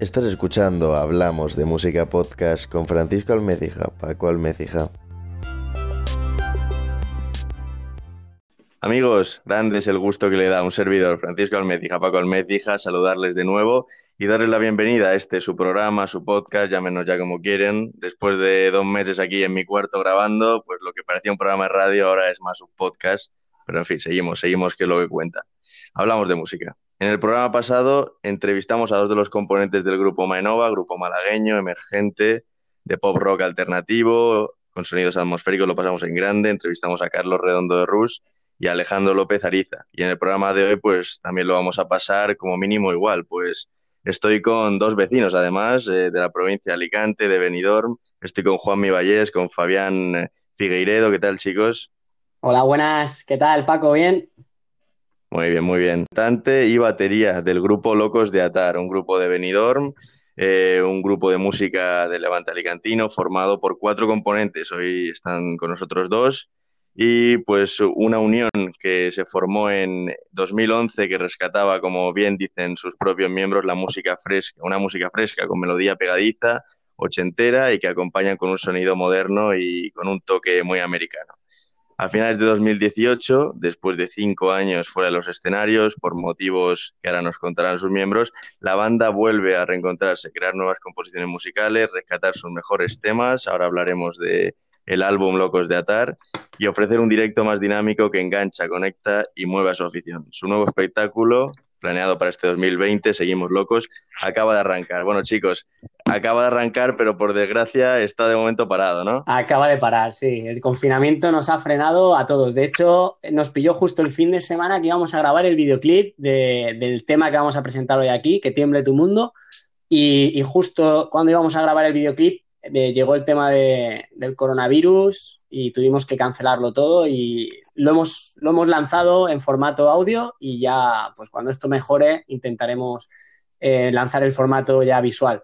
Estás escuchando Hablamos de Música Podcast con Francisco Almecija, Paco Almecija. Amigos, grande es el gusto que le da un servidor, Francisco Almecija, Paco Almecija, saludarles de nuevo y darles la bienvenida a este su programa, su podcast, llámenos ya como quieren. Después de dos meses aquí en mi cuarto grabando, pues lo que parecía un programa de radio ahora es más un podcast. Pero en fin, seguimos, seguimos que es lo que cuenta. Hablamos de música. En el programa pasado entrevistamos a dos de los componentes del grupo Mainova, grupo malagueño, emergente, de pop rock alternativo, con sonidos atmosféricos, lo pasamos en grande. Entrevistamos a Carlos Redondo de Rus y a Alejandro López Ariza. Y en el programa de hoy, pues también lo vamos a pasar como mínimo igual, pues estoy con dos vecinos, además, eh, de la provincia de Alicante, de Benidorm. Estoy con Juan Vallés, con Fabián Figueiredo. ¿Qué tal, chicos? Hola, buenas. ¿Qué tal, Paco? ¿Bien? Muy bien, muy bien. Cantante y batería del grupo Locos de Atar, un grupo de Benidorm, eh, un grupo de música de Levante Alicantino formado por cuatro componentes. Hoy están con nosotros dos y pues una unión que se formó en 2011 que rescataba, como bien dicen sus propios miembros, la música fresca, una música fresca con melodía pegadiza, ochentera y que acompañan con un sonido moderno y con un toque muy americano. A finales de 2018, después de cinco años fuera de los escenarios, por motivos que ahora nos contarán sus miembros, la banda vuelve a reencontrarse, crear nuevas composiciones musicales, rescatar sus mejores temas. Ahora hablaremos de el álbum Locos de Atar y ofrecer un directo más dinámico que engancha, conecta y mueve su afición. Su nuevo espectáculo, planeado para este 2020, Seguimos Locos, acaba de arrancar. Bueno, chicos, acaba de arrancar, pero por desgracia está de momento parado, ¿no? Acaba de parar, sí. El confinamiento nos ha frenado a todos. De hecho, nos pilló justo el fin de semana que íbamos a grabar el videoclip del tema que vamos a presentar hoy aquí, Que tiemble tu mundo. Y, justo cuando íbamos a grabar el videoclip, eh, llegó el tema del coronavirus y tuvimos que cancelarlo todo y lo hemos, lo hemos lanzado en formato audio y ya, pues cuando esto mejore, intentaremos eh, lanzar el formato ya visual.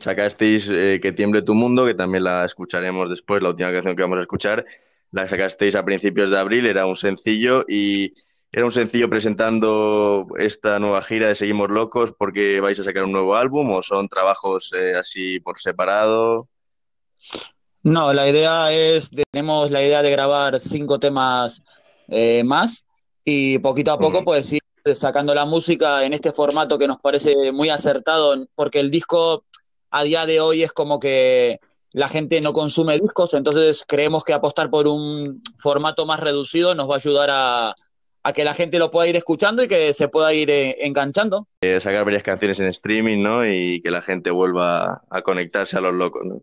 Sacasteis eh, Que tiemble tu mundo, que también la escucharemos después, la última canción que vamos a escuchar. La sacasteis a principios de abril, era un sencillo y era un sencillo presentando esta nueva gira de Seguimos Locos porque vais a sacar un nuevo álbum o son trabajos eh, así por separado. No, la idea es, tenemos la idea de grabar cinco temas eh, más y poquito a poco pues ir sacando la música en este formato que nos parece muy acertado porque el disco a día de hoy es como que la gente no consume discos, entonces creemos que apostar por un formato más reducido nos va a ayudar a, que la gente lo pueda ir escuchando y que se pueda ir eh, enganchando. Eh, sacar varias canciones en streaming, ¿no? Y que la gente vuelva a conectarse a los locos, ¿no?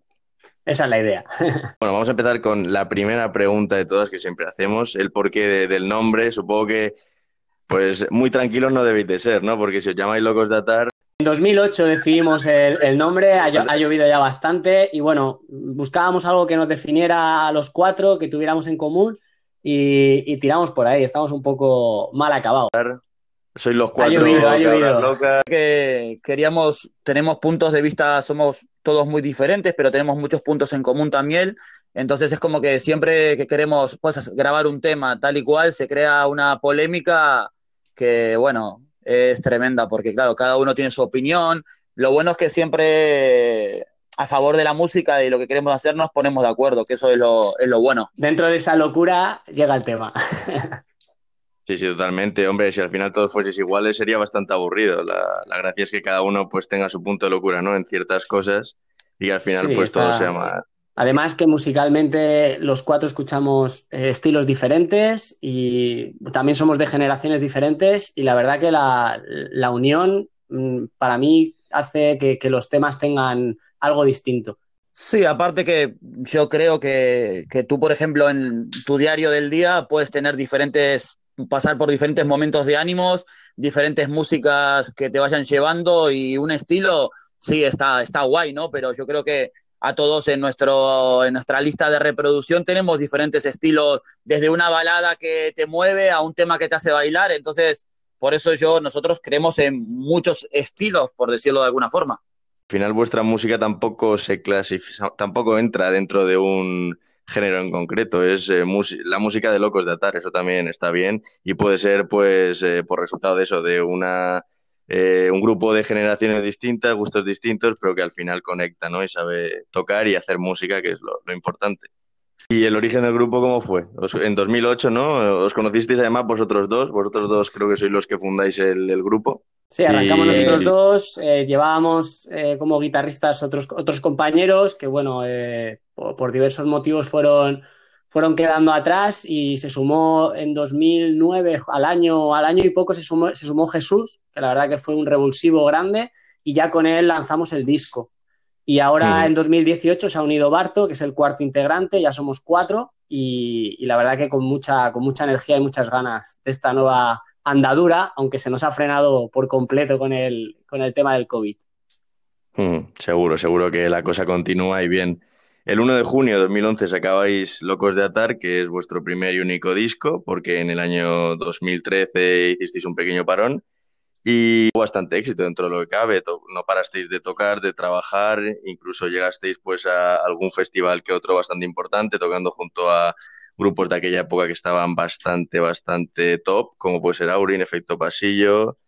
Esa es la idea. bueno, vamos a empezar con la primera pregunta de todas que siempre hacemos, el porqué del nombre. Supongo que, pues, muy tranquilos no debéis de ser, ¿no? Porque si os llamáis Locos de Atar, en 2008 decidimos el, nombre, ha, llovido ya bastante y bueno, buscábamos algo que nos definiera a los cuatro, que tuviéramos en común y, tiramos por ahí, estamos un poco mal acabados. Soy los cuatro. Ha llovido, ha llovido. Que queríamos, tenemos puntos de vista, somos todos muy diferentes, pero tenemos muchos puntos en común también. Entonces es como que siempre que queremos pues, grabar un tema tal y cual, se crea una polémica que, bueno, es tremenda, porque claro, cada uno tiene su opinión. Lo bueno es que siempre a favor de la música y lo que queremos hacer nos ponemos de acuerdo, que eso es lo, es lo bueno. Dentro de esa locura llega el tema. Sí, sí, totalmente. Hombre, si al final todos fueses iguales sería bastante aburrido. La, la, gracia es que cada uno pues tenga su punto de locura, ¿no? En ciertas cosas y al final pues todo sea más, Además que musicalmente los cuatro escuchamos eh, estilos diferentes y también somos de generaciones diferentes y la verdad que la, unión mm, para mí hace que, los temas tengan algo distinto. Sí, aparte que yo creo que, que, tú, por ejemplo, en tu diario del día puedes tener diferentes, pasar por diferentes momentos de ánimos, diferentes músicas que te vayan llevando y un estilo, sí, está, está guay, ¿no? Pero yo creo que a todos en, nuestro, en nuestra lista de reproducción tenemos diferentes estilos, desde una balada que te mueve a un tema que te hace bailar, entonces por eso yo, nosotros creemos en muchos estilos, por decirlo de alguna forma. Al final vuestra música tampoco se clasifica, tampoco entra dentro de un género en concreto, es eh, la música de locos de atar, eso también está bien y puede ser pues eh, por resultado de eso, de una eh, un grupo de generaciones distintas, gustos distintos, pero que al final conecta, ¿no? Y sabe tocar y hacer música, que es lo, importante. ¿Y el origen del grupo cómo fue? en 2008, ¿no? Os conocisteis además vosotros dos, vosotros dos creo que sois los que fundáis el, grupo. Sí, arrancamos nosotros dos, eh, llevábamos eh, como guitarristas otros, otros compañeros que, bueno, por, diversos motivos fueron fueron quedando atrás y se sumó en 2009, al año, al año y poco se sumó, se sumó Jesús, que la verdad que fue un revulsivo grande, y ya con él lanzamos el disco. Y ahora en 2018 se ha unido Barto, que es el cuarto integrante, ya somos cuatro, y, la verdad que con mucha, con mucha energía y muchas ganas de esta nueva andadura, aunque se nos ha frenado por completo con el, con el tema del COVID. seguro, seguro que la cosa continúa y bien. El 1 de junio de 2011 sacabais Locos de Atar, que es vuestro primer y único disco, porque en el año 2013 hicisteis un pequeño parón y bastante éxito dentro de lo que cabe. No parasteis de tocar, de trabajar, incluso llegasteis pues a algún festival que otro bastante importante, tocando junto a grupos de aquella época que estaban bastante, bastante top, como puede ser Aurin, Efecto Pasillo,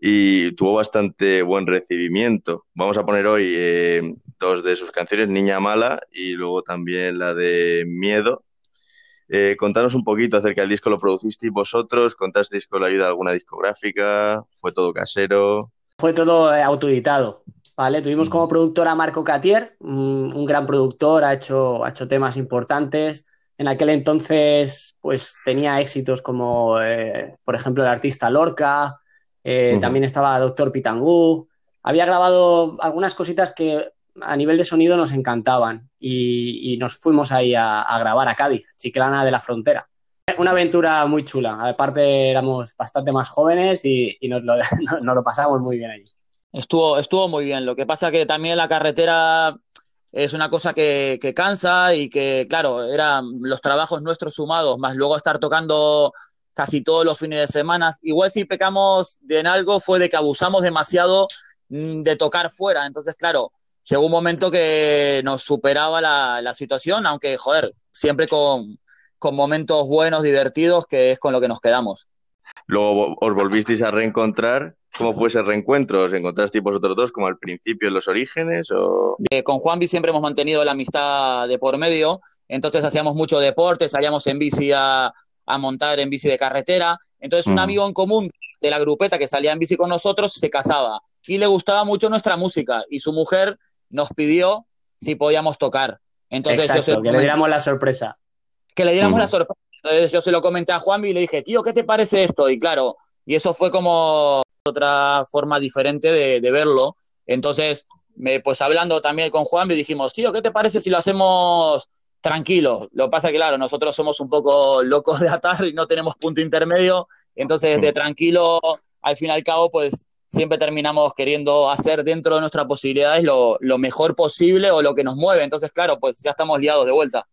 y tuvo bastante buen recibimiento. Vamos a poner hoy eh, dos de sus canciones, Niña Mala y luego también la de Miedo. Eh, contanos un poquito acerca del disco, ¿lo producisteis vosotros? ¿Contasteis con la ayuda de alguna discográfica? ¿Fue todo casero? Fue todo eh, autoeditado, ¿vale? Tuvimos como productor a Marco Catier, un, gran productor, ha hecho, ha hecho temas importantes. En aquel entonces, pues tenía éxitos como, por ejemplo, el artista Lorca, eh, también estaba Doctor Pitangú. Había grabado algunas cositas que a nivel de sonido nos encantaban y, nos fuimos ahí a, grabar a Cádiz, Chiclana de la Frontera. Una aventura muy chula. Aparte éramos bastante más jóvenes y, nos, lo, nos, pasamos muy bien allí. Estuvo, estuvo muy bien. Lo que pasa que también la carretera es una cosa que, que cansa y que, claro, eran los trabajos nuestros sumados, más luego estar tocando casi todos los fines de semana. Igual si pecamos de en algo fue de que abusamos demasiado mm, de tocar fuera. Entonces, claro, llegó un momento que nos superaba la, situación, aunque, joder, siempre con, con, momentos buenos, divertidos, que es con lo que nos quedamos. Luego os volvisteis a reencontrar. ¿Cómo fue ese reencuentro? ¿Os encontrasteis vosotros dos como al principio en los orígenes? O... Eh, con Juanvi siempre hemos mantenido la amistad de por medio, entonces hacíamos mucho deporte, salíamos en bici a, a montar en bici de carretera. Entonces un amigo en común de la grupeta que salía en bici con nosotros se casaba y le gustaba mucho nuestra música y su mujer nos pidió si podíamos tocar. Entonces Exacto, que le diéramos la sorpresa. Que le diéramos la sorpresa. Entonces yo se lo comenté a Juanvi y le dije, tío, ¿qué te parece esto? Y claro, y eso fue como otra forma diferente de, de verlo. Entonces, me, pues hablando también con Juanvi dijimos, tío, ¿qué te parece si lo hacemos tranquilo. Lo que pasa que, claro, nosotros somos un poco locos de atar y no tenemos punto intermedio. Entonces, de tranquilo, al fin y al cabo, pues siempre terminamos queriendo hacer dentro de nuestras posibilidades lo, lo mejor posible o lo que nos mueve. Entonces, claro, pues ya estamos liados de vuelta.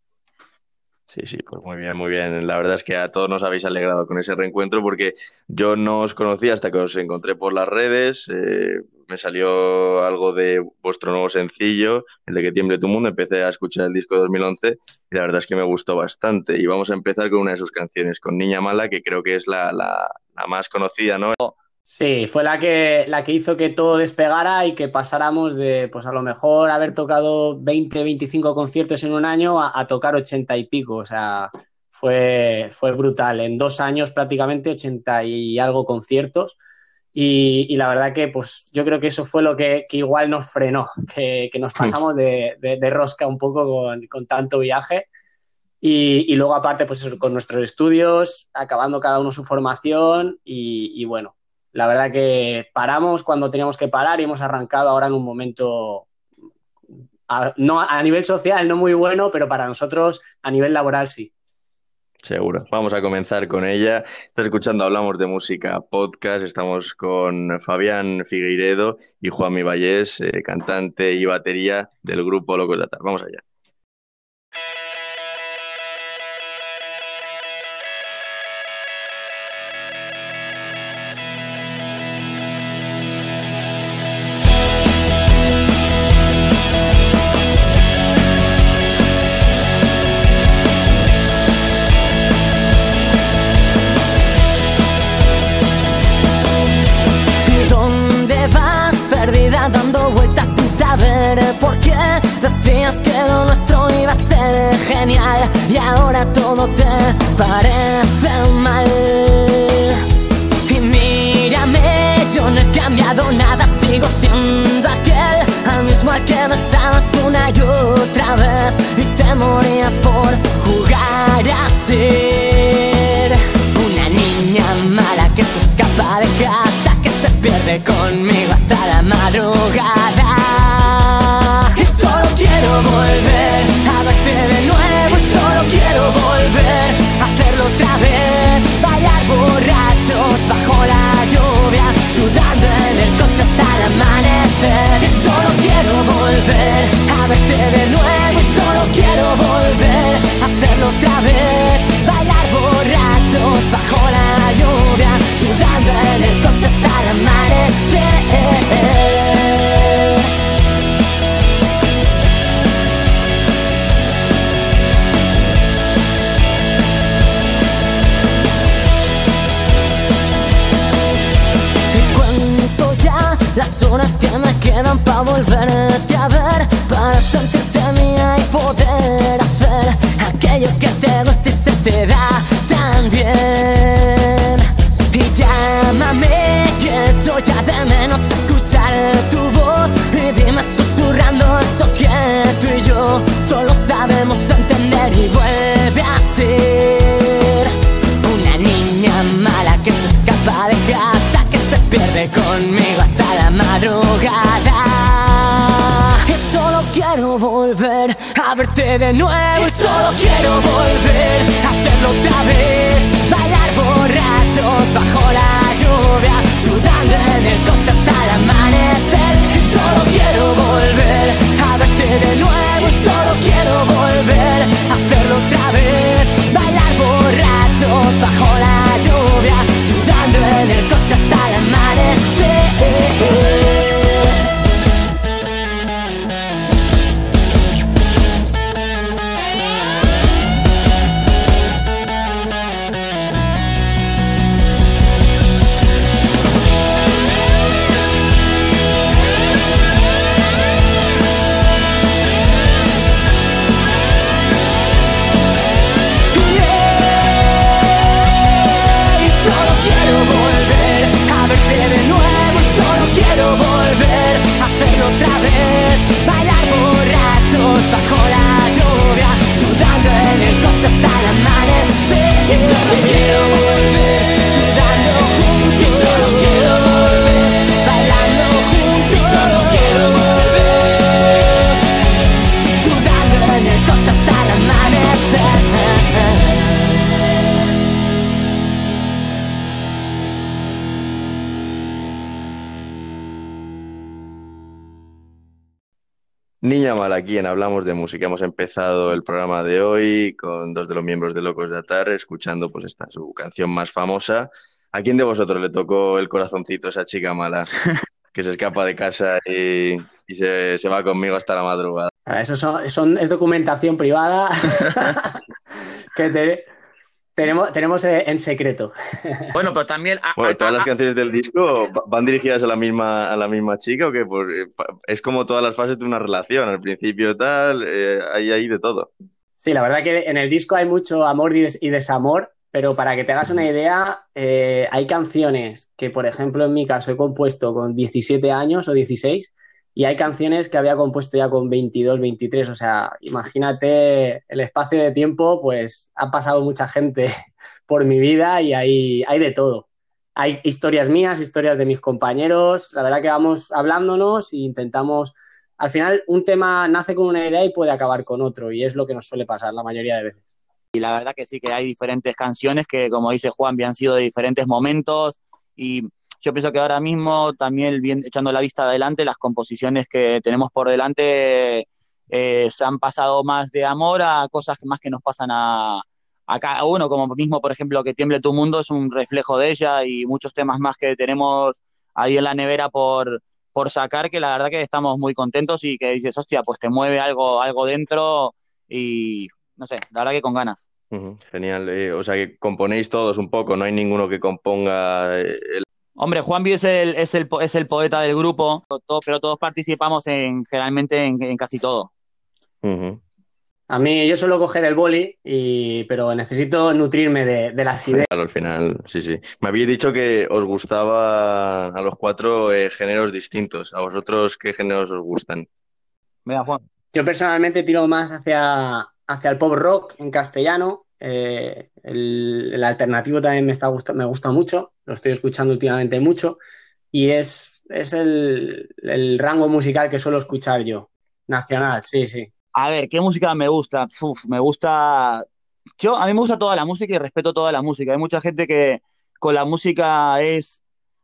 Sí, sí, pues muy bien, muy bien. La verdad es que a todos nos habéis alegrado con ese reencuentro porque yo no os conocía hasta que os encontré por las redes. Eh, me salió algo de vuestro nuevo sencillo, el de Que tiemble tu mundo. Empecé a escuchar el disco de 2011 y la verdad es que me gustó bastante. Y vamos a empezar con una de sus canciones, con Niña Mala, que creo que es la, la, la más conocida, ¿no? Sí, fue la que, la que hizo que todo despegara y que pasáramos de, pues a lo mejor haber tocado 20, 25 conciertos en un año a, tocar 80 y pico. O sea, fue, fue brutal. En dos años prácticamente 80 y algo conciertos. Y, la verdad que pues yo creo que eso fue lo que, igual nos frenó, que, nos pasamos de, rosca un poco con, tanto viaje. Y, luego aparte pues eso, con nuestros estudios, acabando cada uno su formación y bueno, la verdad que paramos cuando teníamos que parar y hemos arrancado ahora en un momento, a, no, a nivel social no muy bueno, pero para nosotros a nivel laboral sí. Seguro. Vamos a comenzar con ella. Estás escuchando Hablamos de Música Podcast. Estamos con Fabián Figueiredo y Juan Vallés, eh, cantante y batería del grupo Locos de Atar. Vamos allá. Y ahora todo te parece mal. Otra vez. Bailar borrachos bajo la lluvia, sudando en el coche hasta el amanecer. Te cuento ya las horas que me quedan para volverte conmigo hasta la madrugada. Y solo quiero volver a verte de nuevo y solo quiero volver a hacerlo otra vez. Bailar borrachos bajo la lluvia, sudando en el coche hasta el amanecer. Y solo quiero volver a verte de nuevo y solo quiero volver a hacerlo otra vez. Bailar borrachos bajo la aquí en Hablamos de Música. Hemos empezado el programa de hoy con dos de los miembros de Locos de Atar, escuchando pues esta su canción más famosa. ¿A quién de vosotros le tocó el corazoncito a esa chica mala que se escapa de casa y, y se, se va conmigo hasta la madrugada? Eso son, son- es documentación privada que te- tenemos, tenemos eh, en secreto. Bueno, pero también a- Bueno, a- ¿todas las canciones del disco va- van dirigidas a la misma, a la misma chica o qué? Pa- es como todas las fases de una relación. Al principio tal, eh, hay ahí de todo. Sí, la verdad que en el disco hay mucho amor y, des- y desamor, pero para que te hagas una idea, eh, hay canciones que, por ejemplo, en mi caso he compuesto con 17 años o 16 y hay canciones que había compuesto ya con 22, 23. O sea, imagínate el espacio de tiempo, pues ha pasado mucha gente por mi vida y hay, hay de todo. Hay historias mías, historias de mis compañeros. La verdad que vamos hablándonos e intentamos al final un tema nace con una idea y puede acabar con otro, y es lo que nos suele pasar la mayoría de veces. Y la verdad que sí que hay diferentes canciones que, como dice Juan, han sido de diferentes momentos y yo pienso que ahora mismo también bien, echando la vista adelante, las composiciones que tenemos por delante eh, se han pasado más de amor a cosas más que nos pasan a, cada uno, como mismo, por ejemplo, que Tiemble tu Mundo es un reflejo de ella y muchos temas más que tenemos ahí en la nevera por, por sacar, que la verdad que estamos muy contentos y que dices, hostia, pues te mueve algo, algo dentro y no sé, la verdad que con ganas. Genial. Eh, o sea que componéis todos un poco, no hay ninguno que componga eh, el... Hombre, Juanvi es el, es el, es el poeta del grupo, todo- pero todos participamos en, generalmente en, en casi todo. A mí yo suelo coger el boli, y, pero necesito nutrirme de, de las ideas. Claro, al final, sí, sí. Me habéis dicho que os gustaba a los cuatro eh, géneros distintos. ¿A vosotros qué géneros os gustan? Mira, Juan. Yo personalmente tiro más hacia, hacia el pop rock en castellano. Eh, el, el alternativo también me, está gusta, me gusta mucho, lo estoy escuchando últimamente mucho y es, es el, el rango musical que suelo escuchar yo. Nacional, sí, sí. A ver, ¿qué música me gusta? Uf, me gusta. Yo, a mí me gusta toda la música y respeto toda la música. Hay mucha gente que con la música es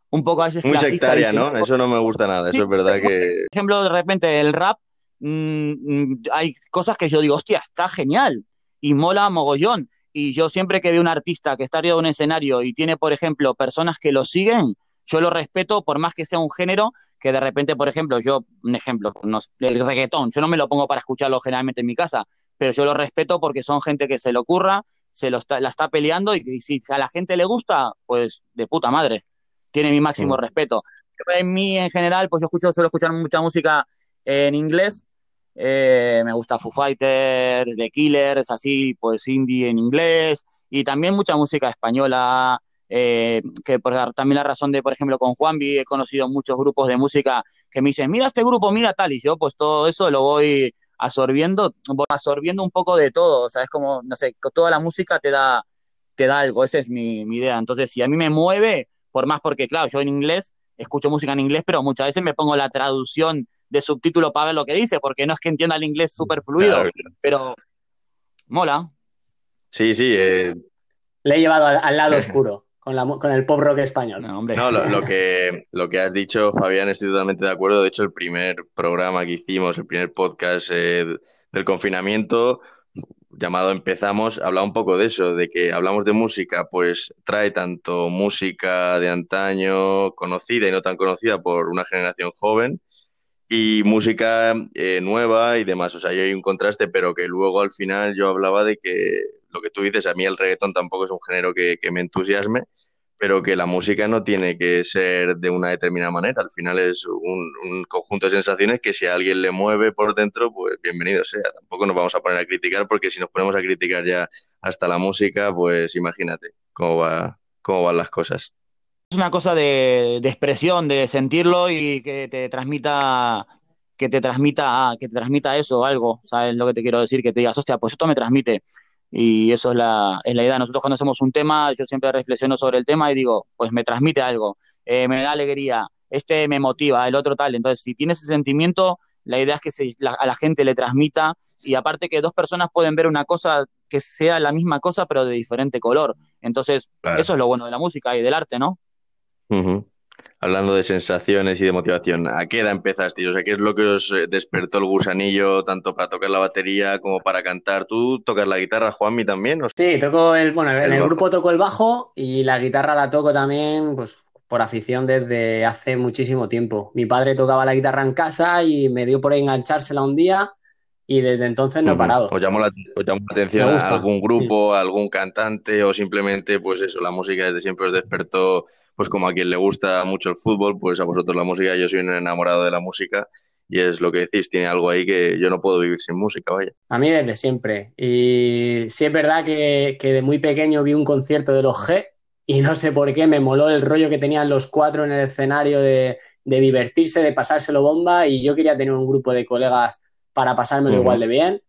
un poco a veces Muy sectaria, se- ¿no? Eso no me gusta nada. Eso es verdad que... Por ejemplo, de repente el rap, mm, mm, hay cosas que yo digo, hostia, está genial y mola mogollón. Y yo siempre que veo un artista que está arriba de un escenario y tiene, por ejemplo, personas que lo siguen, yo lo respeto por más que sea un género que de repente, por ejemplo, yo, un ejemplo, no el reggaetón, yo no me lo pongo para escucharlo generalmente en mi casa, pero yo lo respeto porque son gente que se lo ocurra, se lo está, la está peleando y, y si a la gente le gusta, pues de puta madre, tiene mi máximo Mm. respeto. En mí, en general, pues yo escucho, suelo escuchar mucha música en inglés. Eh, me gusta Foo Fighters, The Killers, así, pues indie en inglés. Y también mucha música española, eh, que por también la razón de, por ejemplo, con Juanvi he conocido muchos grupos de música que me dicen, mira este grupo, mira tal, y yo pues todo eso lo voy absorbiendo, voy absorbiendo un poco de todo, o sea, es como, no sé, toda la música te da, te da algo, esa es mi, mi idea. Entonces, si a mí me mueve, por más porque, claro, yo en inglés escucho música en inglés, pero muchas veces me pongo la traducción de subtítulo para ver lo que dice, porque no es que entienda el inglés súper fluido, Claro, pero mola. Sí, sí. eh, Le he llevado al, al lado oscuro con, la, mu- con el pop rock español. No, hombre. No, lo, lo que, lo que has dicho, Fabián, estoy totalmente de acuerdo. De hecho, el primer programa que hicimos, el primer podcast eh, del confinamiento, llamado Empezamos, hablaba un poco de eso, de que hablamos de música, pues trae tanto música de antaño, conocida y no tan conocida por una generación joven, y música eh, nueva y demás. O sea, hay un contraste, pero que luego al final yo hablaba de que lo que tú dices, a mí el reggaetón tampoco es un género que, que me entusiasme, pero que la música no tiene que ser de una determinada manera. Al final es un, un conjunto de sensaciones que si a alguien le mueve por dentro, pues bienvenido sea. Tampoco nos vamos a poner a criticar, porque si nos ponemos a criticar ya hasta la música, pues imagínate cómo va, cómo van las cosas. Es una cosa de, de expresión, de sentirlo y que te transmita, que te transmita, que te transmita eso, algo, ¿sabes lo que te quiero decir? Que te digas, hostia, pues esto me transmite. Y eso es la, es la idea. Nosotros cuando hacemos un tema, yo siempre reflexiono sobre el tema y digo, pues me transmite algo, eh, me da alegría, este me motiva, el otro tal. Entonces, si tienes ese sentimiento, la idea es que se, la, a la gente le transmita y aparte que dos personas pueden ver una cosa que sea la misma cosa, pero de diferente color. Entonces, Claro. eso es lo bueno de la música y del arte, ¿no? Hablando de sensaciones y de motivación, ¿a qué edad empezaste? O sea, ¿qué es lo que os eh, despertó el gusanillo tanto para tocar la batería como para cantar? ¿Tú tocas la guitarra, Juanmi, también? ¿O- Sí, toco el, bueno, en El grupo toco el bajo y la guitarra la toco también, pues por afición desde hace muchísimo tiempo. Mi padre tocaba la guitarra en casa y me dio por enganchársela un día y desde entonces no he parado. ¿Os llamó la, os llamó la atención a algún grupo, a algún cantante o simplemente, pues eso, la música desde siempre os despertó, pues como a quien le gusta mucho el fútbol, pues a vosotros la música, yo soy un enamorado de la música y es lo que decís, tiene algo ahí que yo no puedo vivir sin música, vaya. A mí desde siempre. Y sí es verdad que, que de muy pequeño vi un concierto de los G y no sé por qué me moló el rollo que tenían los cuatro en el escenario de, de divertirse, de pasárselo bomba y yo quería tener un grupo de colegas para pasármelo igual de bien.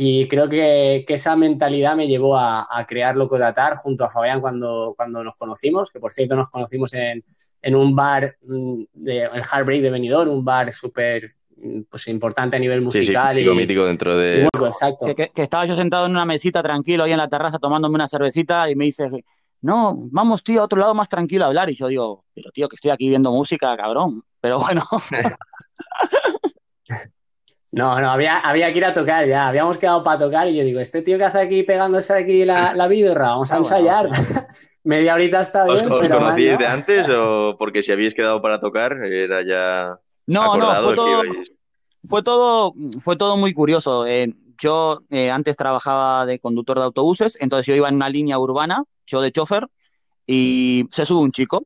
Y creo que, que esa mentalidad me llevó a, a crear Loco de Atar junto a Fabián cuando, cuando nos conocimos, que por cierto nos conocimos en, en un bar, mm, de, el Heartbreak de Benidorm, un bar súper mm, pues, importante a nivel Sí, sí, musical mítico, y, mítico dentro y de... único, exacto. que, que- que estaba yo sentado en una mesita tranquilo ahí en la terraza tomándome una cervecita y me dice, no, vamos tío a otro lado más tranquilo a hablar. Y yo digo, pero tío, que estoy aquí viendo música, cabrón. Pero bueno, No, no, había, había que ir a tocar ya. Habíamos quedado para tocar y yo digo, este tío que hace aquí pegándose aquí la, la vidorra, vamos a Ah, bueno, ensayar. Media horita está ¿Os, bien, os pero conocíais no. de antes o porque si habíais quedado para tocar era ya no, no, todo, fue todo, fue todo muy curioso. Eh, yo eh, antes trabajaba de conductor de autobuses, entonces yo iba en una línea urbana, yo de chofer, y se sube un chico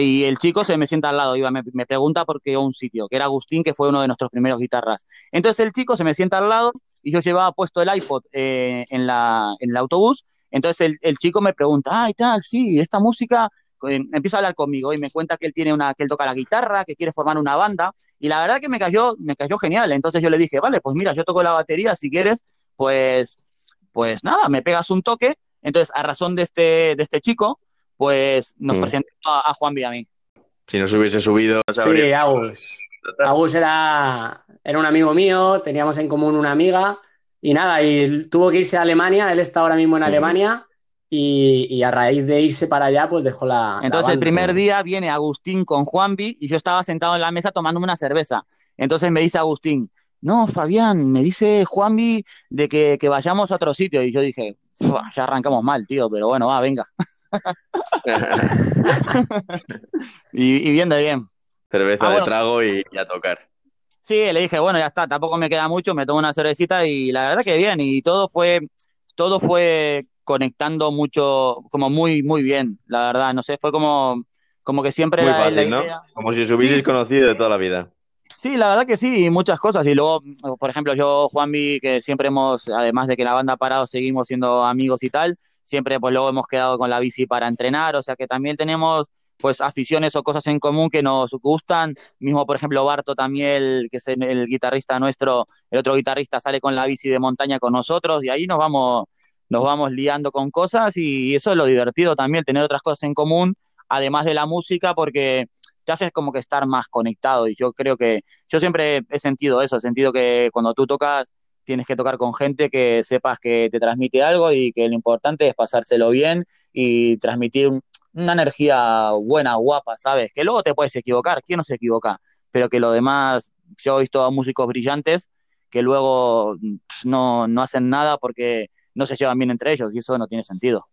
y el chico se me sienta al lado, iba, me, pregunta por qué un sitio, que era Agustín, que fue uno de nuestros primeros guitarras. Entonces el chico se me sienta al lado y yo llevaba puesto el iPod eh, en, la, en el autobús, entonces el, el chico me pregunta, ah, y tal, sí, esta música, eh, empieza a hablar conmigo y me cuenta que él tiene una, que él toca la guitarra, que quiere formar una banda, y la verdad que me cayó, me cayó genial, entonces yo le dije, vale, pues mira, yo toco la batería, si quieres, pues, pues nada, me pegas un toque, entonces a razón de este, de este chico, pues nos Mm. presentó a, a Juan y a mí. Si no se hubiese subido, Sí, Agus. Agus era, era un amigo mío, teníamos en común una amiga y nada, y tuvo que irse a Alemania, él está ahora mismo en Ujú. Alemania y, y a raíz de irse para allá, pues dejó la... la Entonces el banda. primer día viene Agustín con Juanvi y yo estaba sentado en la mesa tomándome una cerveza. Entonces me dice Agustín, no, Fabián, me dice Juanvi de que, que vayamos a otro sitio. Y yo dije, "Fua, ya arrancamos mal, tío, pero bueno, va, venga. Y, y bien de bien. Cerveza Ah, de bueno. trago y, y a tocar. Sí, le dije, bueno, ya está, tampoco me queda mucho, me tomo una cervecita y la verdad que bien. Y todo fue, todo fue conectando mucho, como muy, muy bien, la verdad. No sé, fue como, como que siempre Muy era. Como si os hubieseis Sí. conocido de toda la vida. Sí, la verdad que sí, muchas cosas. Y luego, por ejemplo, yo, Juanvi, que siempre hemos, además de que la banda parado, seguimos siendo amigos y tal, siempre pues luego hemos quedado con la bici para entrenar, o sea que también tenemos pues aficiones o cosas en común que nos gustan. Mismo, por ejemplo, Barto también, que es el, el guitarrista nuestro, el otro guitarrista sale con la bici de montaña con nosotros y ahí nos vamos, nos vamos liando con cosas y eso es lo divertido también, tener otras cosas en común, además de la música, porque te haces como que estar más conectado y yo creo que yo siempre he sentido eso, he sentido que cuando tú tocas tienes que tocar con gente que sepas que te transmite algo y que lo importante es pasárselo bien y transmitir un- una energía buena, guapa, ¿sabes? Que luego te puedes equivocar, ¿quién no se equivoca? Pero que lo demás, yo he visto a músicos brillantes que luego pff, no, no hacen nada porque no se llevan bien entre ellos y eso no tiene sentido.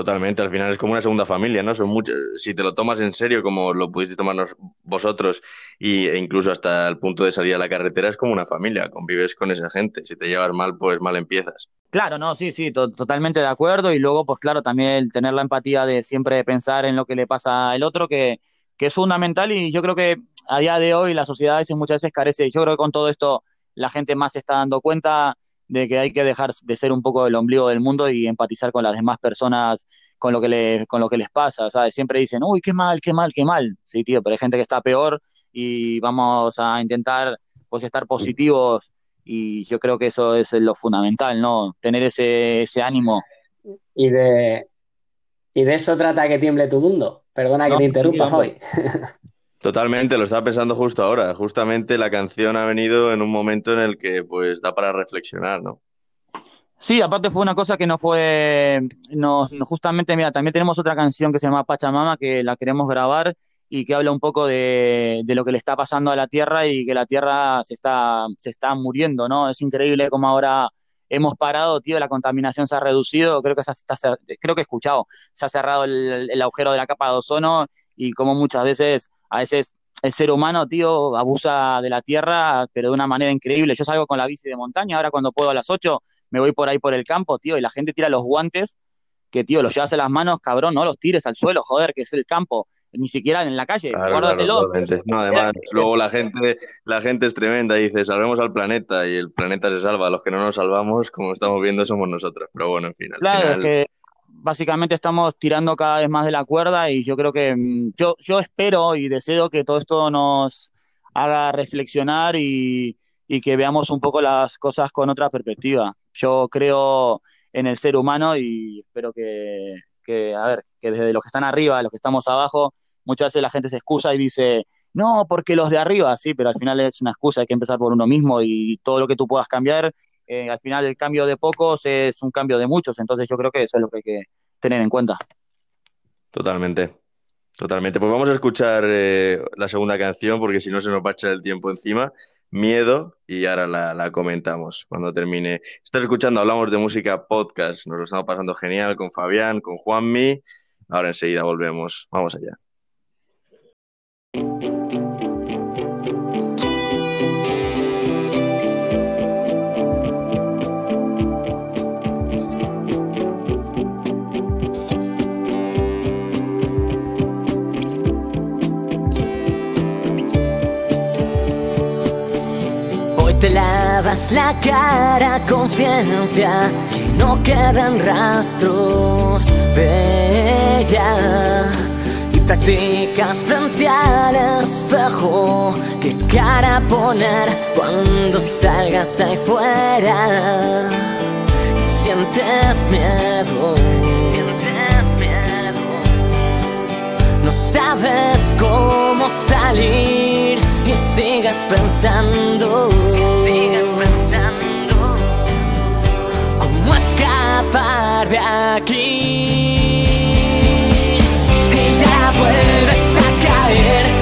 Totalmente, al final es como una segunda familia, ¿no? Son muchos, si te lo tomas en serio, como lo pudisteis tomarnos vosotros, y, e incluso hasta el punto de salir a la carretera, es como una familia, convives con esa gente. Si te llevas mal, pues mal empiezas. Claro, no, sí, sí, to- totalmente de acuerdo. Y luego, pues claro, también el tener la empatía de siempre pensar en lo que le pasa al otro, que, que es fundamental. Y yo creo que a día de hoy la sociedad a muchas veces carece. Yo creo que con todo esto la gente más se está dando cuenta de que hay que dejar de ser un poco el ombligo del mundo y empatizar con las demás personas, con lo que le, con lo que les pasa, ¿sabes? Siempre dicen, uy, qué mal, qué mal, qué mal. Sí, tío, pero hay gente que está peor y vamos a intentar pues estar positivos y yo creo que eso es lo fundamental, ¿no? Tener ese, ese ánimo. Y de, y de eso trata que tiemble tu mundo. Perdona que No, te interrumpa, Fabi. Totalmente, lo estaba pensando justo ahora. Justamente la canción ha venido en un momento en el que pues da para reflexionar, ¿no? Sí, aparte fue una cosa que no fue, no, no- justamente, mira, también tenemos otra canción que se llama Pachamama que la queremos grabar y que habla un poco de, de lo que le está pasando a la Tierra y que la Tierra se está, se está muriendo, ¿no? Es increíble cómo ahora hemos parado, tío, la contaminación se ha reducido, creo que, se ha- creo que he escuchado, se ha cerrado el, el agujero de la capa de ozono y como muchas veces, a veces el ser humano, tío, abusa de la Tierra, pero de una manera increíble. Yo salgo con la bici de montaña, ahora cuando puedo a las 8 me voy por ahí por el campo, tío, y la gente tira los guantes, que, tío, los llevas en las manos, cabrón, no los tires al suelo, joder, que es el campo, ni siquiera en la calle, Claro, guárdatelo. claro. No, además, luego la gente, la gente es tremenda, dice, salvemos al planeta y el planeta se salva. Los que no nos salvamos, como estamos viendo, somos nosotros. Pero bueno, en fin, al Claro, es que básicamente estamos tirando cada vez más de la cuerda y yo creo que mm, yo, yo espero y deseo que todo esto nos haga reflexionar y, y que veamos un poco las cosas con otra perspectiva. Yo creo en el ser humano y espero que, que, a ver, que desde los que están arriba, los que estamos abajo, muchas veces la gente se excusa y dice, no, porque los de arriba, sí, pero al final es una excusa, hay que empezar por uno mismo y todo lo que tú puedas cambiar eh, al final el cambio de pocos es un cambio de muchos, entonces yo creo que eso es lo que hay que tener en cuenta. totalmente. Totalmente. Pues vamos a escuchar eh, la segunda canción, porque si no se nos va a echar el tiempo encima. Miedo, y ahora la, comentamos cuando termine. Estás escuchando, hablamos de música podcast. Nos lo estamos pasando genial con Fabián, con Juanmi. Ahora enseguida volvemos. Vamos allá. Te lavas la cara conciencia que no quedan rastros de ella y practicas frente al espejo qué cara poner cuando salgas ahí fuera y sientes miedo. No sabes cómo salir sigas pensando. ¿Cómo escapar de aquí? Y ya vuelves a caer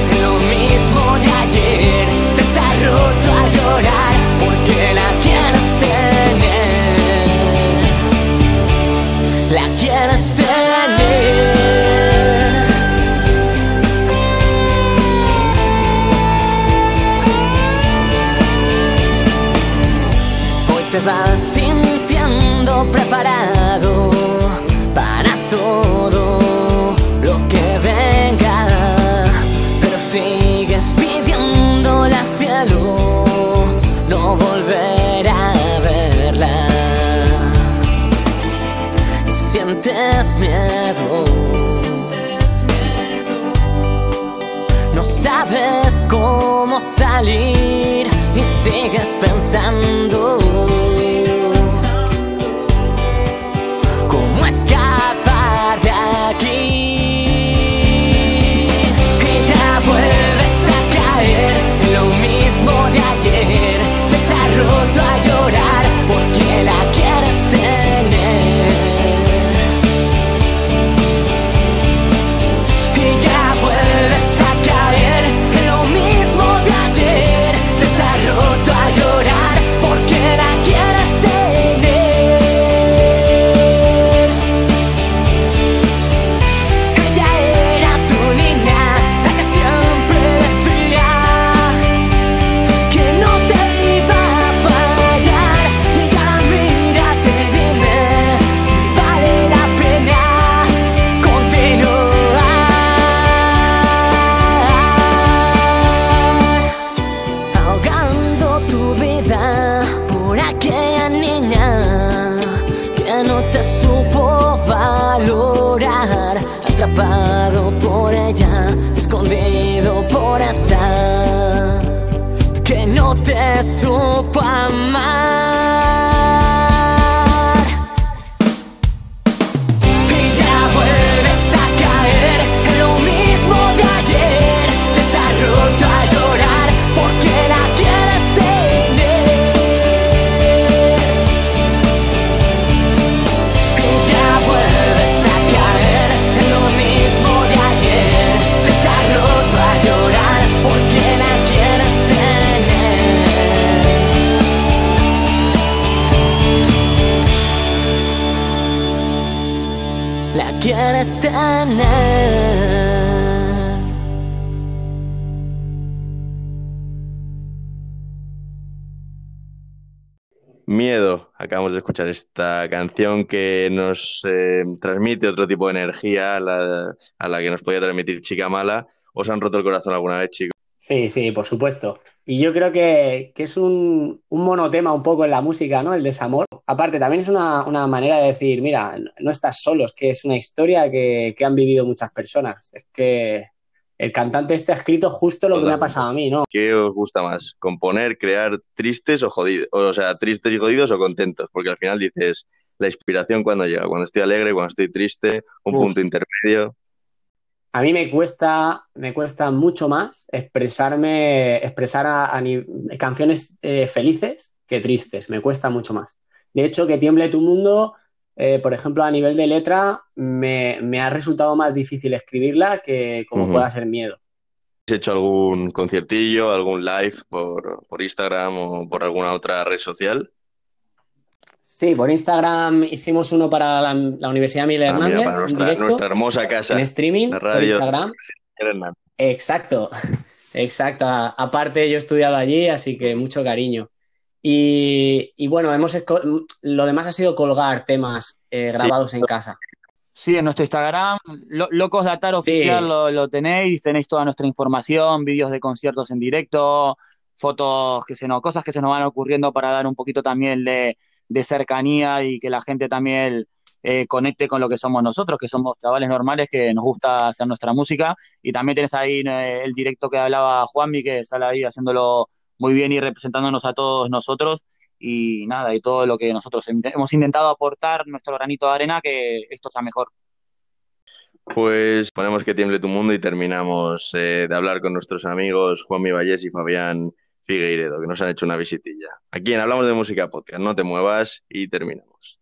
salir y sigues pensando Miedo. Acabamos de escuchar esta canción que nos eh, transmite otro tipo de energía a la, a la que nos podía transmitir Chica Mala. ¿Os han roto el corazón alguna vez, chicos? Sí, sí, por supuesto. Y yo creo que, que es un, un monotema un poco en la música, ¿no? El desamor. Aparte, también es una, una manera de decir, mira, no estás solo, es que es una historia que, que han vivido muchas personas. Es que el cantante este ha escrito justo lo que me ha pasado a mí, ¿no? ¿Qué os gusta más? ¿Componer, crear tristes o jodidos? O sea, tristes y jodidos o contentos, porque al final dices la inspiración cuando llega, cuando estoy alegre, cuando estoy triste, un punto intermedio. A mí me cuesta, me cuesta mucho más expresarme, expresar a, canciones eh, felices que tristes. Me cuesta mucho más. De hecho, que tiemble tu mundo, eh, por ejemplo, a nivel de letra, me, me ha resultado más difícil escribirla que como pueda ser miedo. ¿Has hecho algún conciertillo, algún live por, por Instagram o por alguna otra red social? Sí, por Instagram hicimos uno para la, la Universidad Miguel Ah, mira, Hernández, para en nuestra, directo, nuestra hermosa casa, en streaming, la por radio Instagram. Hernández. Exacto, exacto. A- Aparte, yo he estudiado allí, así que mucho cariño. Y, y bueno, hemos lo demás ha sido colgar temas eh, grabados en casa. Sí, en nuestro Instagram, Lo- Locos de Atar Sí. Oficial lo, lo tenéis, tenéis toda nuestra información, vídeos de conciertos en directo, fotos que se nos, cosas que se nos van ocurriendo para dar un poquito también de, de cercanía y que la gente también eh, conecte con lo que somos nosotros, que somos chavales normales que nos gusta hacer nuestra música. Y también tienes ahí eh, el directo que hablaba Juanmi, que sale ahí haciéndolo muy bien y representándonos a todos nosotros. Y nada, y todo lo que nosotros hemos intentado aportar, nuestro granito de arena, que esto sea mejor. Pues ponemos que tiemble tu mundo y terminamos eh, de hablar con nuestros amigos Juanmi Vallés y Fabián Figueiredo, que nos han hecho una visitilla. Aquí Hablamos de Música Podcast, no te muevas y terminamos.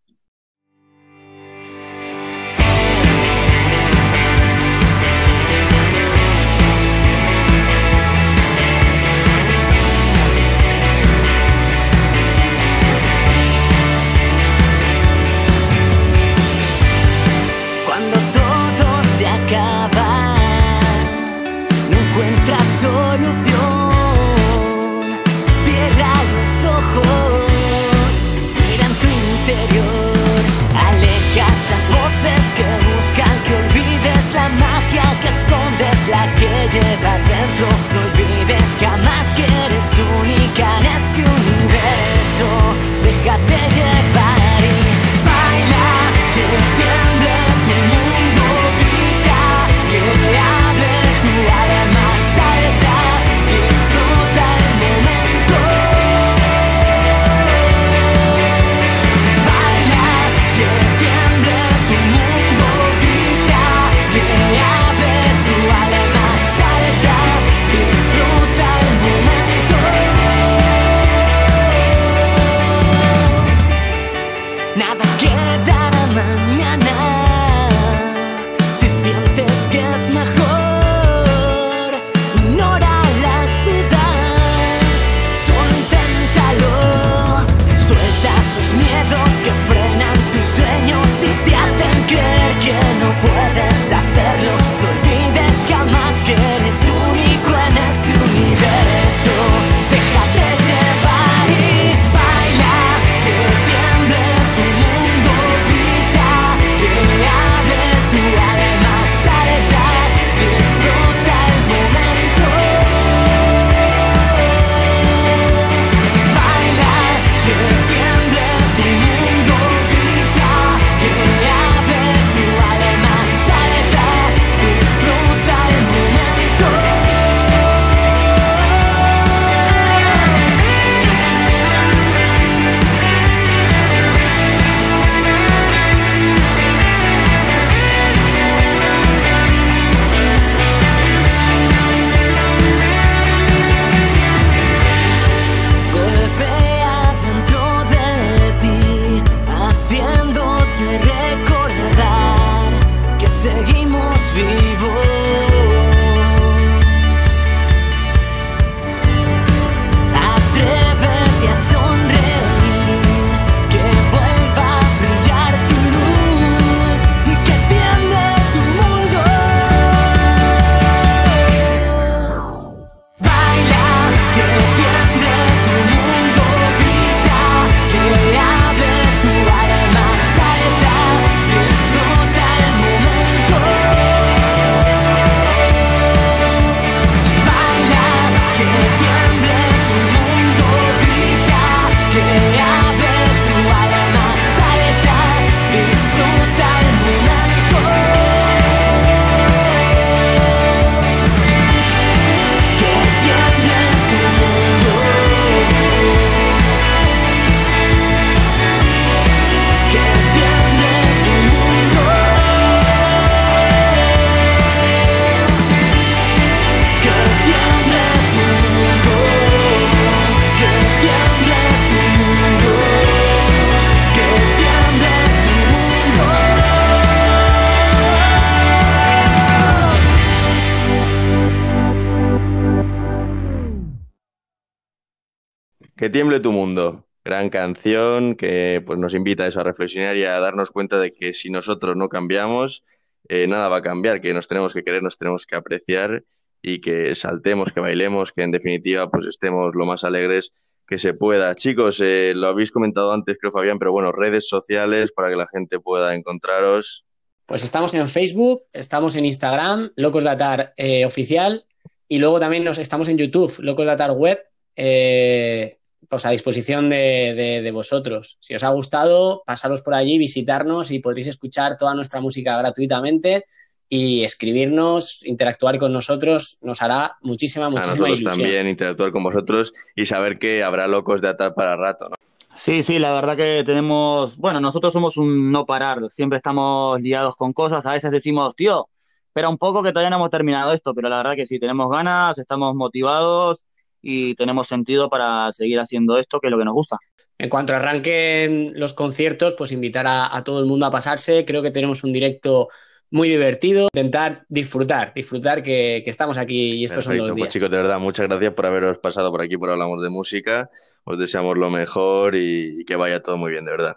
Que tiemble tu mundo. Gran canción que pues, nos invita a eso, a reflexionar y a darnos cuenta de que si nosotros no cambiamos, eh, nada va a cambiar, que nos tenemos que querer, nos tenemos que apreciar y que saltemos, que bailemos, que en definitiva pues estemos lo más alegres que se pueda. Chicos, eh, lo habéis comentado antes, creo, Fabián, pero bueno, redes sociales para que la gente pueda encontraros. Pues estamos en Facebook, estamos en Instagram, Locos de Atar eh, Oficial, y luego también nos, estamos en YouTube, Locos de Atar Web, eh, pues a disposición de, de, vosotros. Si os ha gustado, pasaros por allí, visitarnos y podréis escuchar toda nuestra música gratuitamente y escribirnos, interactuar con nosotros, nos hará muchísima, muchísima a nosotros también interactuar con vosotros y saber que habrá locos de atar para rato, ¿no? Sí, sí, la verdad que tenemos, bueno, nosotros somos un no parar, siempre estamos liados con cosas, a veces decimos, tío, espera un poco que todavía no hemos terminado esto, pero la verdad que sí, tenemos ganas, estamos motivados y tenemos sentido para seguir haciendo esto, que es lo que nos gusta. En cuanto arranquen los conciertos, pues invitar a, a todo el mundo a pasarse, creo que tenemos un directo muy divertido, intentar disfrutar, disfrutar que, estamos aquí y estos son los pues, días. Pues chicos, de verdad, muchas gracias por haberos pasado por aquí por Hablamos de Música. Os deseamos lo mejor y, que vaya todo muy bien, de verdad.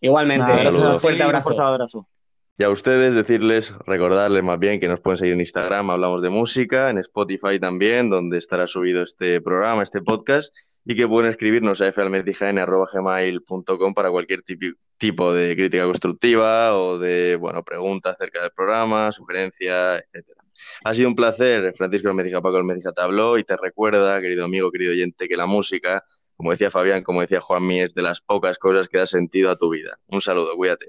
Igualmente, un, fuerte abrazo. Y a ustedes decirles, recordarles más bien que nos pueden seguir en Instagram, Hablamos de Música, en Spotify también, donde estará subido este programa, este podcast, y que pueden escribirnos a falmezdijaen.com para cualquier tipo de crítica constructiva o de bueno, preguntas acerca del programa, sugerencias, etcétera. Ha sido un placer, Francisco Almedija, Paco Almedija te habló y te recuerda, querido amigo, querido oyente, que la música, como decía Fabián, como decía Juanmi, es de las pocas cosas que da sentido a tu vida. Un saludo, cuídate.